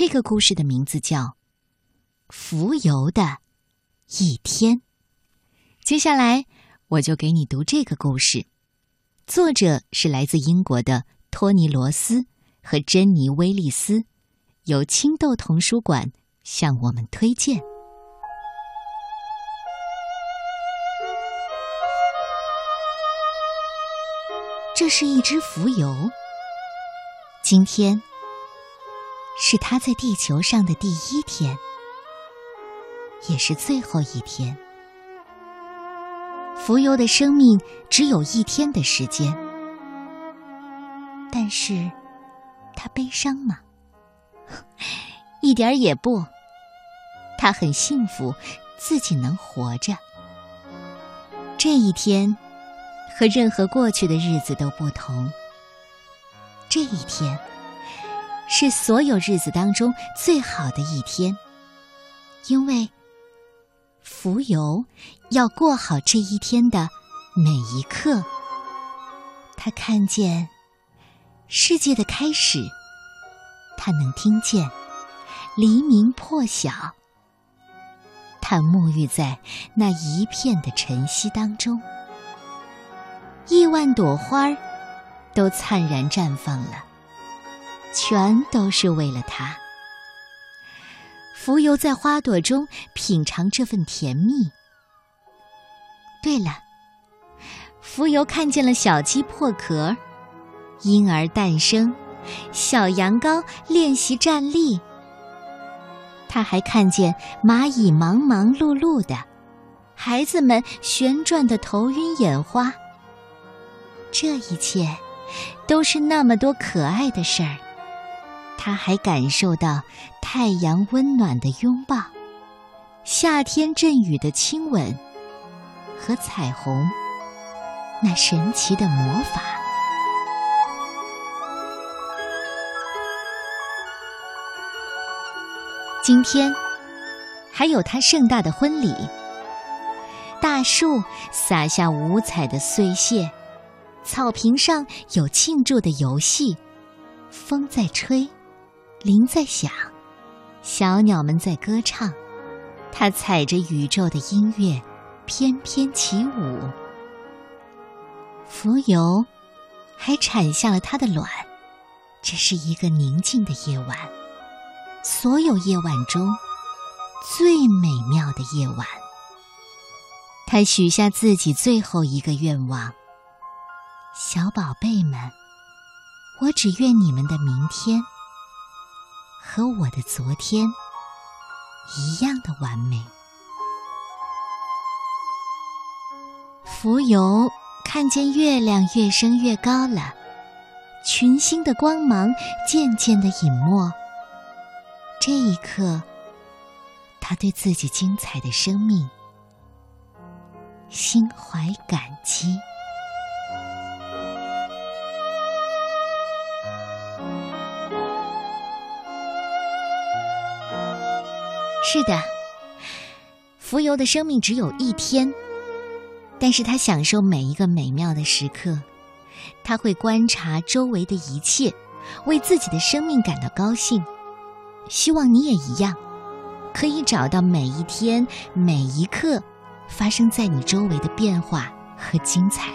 这个故事的名字叫《浮游的一天》。接下来，我就给你读这个故事。作者是来自英国的托尼·罗斯和珍妮·威利斯，由青豆童书馆向我们推荐。这是一只浮游。今天是它在地球上的第一天，也是最后一天。浮游的生命只有一天的时间，但是它悲伤吗？一点儿也不。它很幸福，自己能活着。这一天。和任何过去的日子都不同。这一天是所有日子当中最好的一天，因为浮游要过好这一天的每一刻。他看见世界的开始，他能听见黎明破晓，他沐浴在那一片的晨曦当中。亿万朵花儿都灿然绽放了，全都是为了他。浮游在花朵中品尝这份甜蜜。对了，浮游看见了小鸡破壳，婴儿诞生，小羊羔练习站立。他还看见蚂蚁忙忙碌碌的，孩子们旋转的头晕眼花。这一切，都是那么多可爱的事儿。他还感受到太阳温暖的拥抱，夏天阵雨的亲吻，和彩虹那神奇的魔法。今天，还有他盛大的婚礼。大树洒下五彩的碎屑。草坪上有庆祝的游戏，风在吹，铃在响，小鸟们在歌唱，它踩着宇宙的音乐，翩翩起舞。浮游还产下了它的卵。这是一个宁静的夜晚，所有夜晚中最美妙的夜晚。他许下自己最后一个愿望。小宝贝们，我只愿你们的明天和我的昨天一样的完美。浮游看见月亮越升越高了，群星的光芒渐渐的隐没。这一刻，他对自己精彩的生命心怀感激。是的，浮游的生命只有一天，但是他享受每一个美妙的时刻，他会观察周围的一切，为自己的生命感到高兴。希望你也一样，可以找到每一天每一刻发生在你周围的变化和精彩。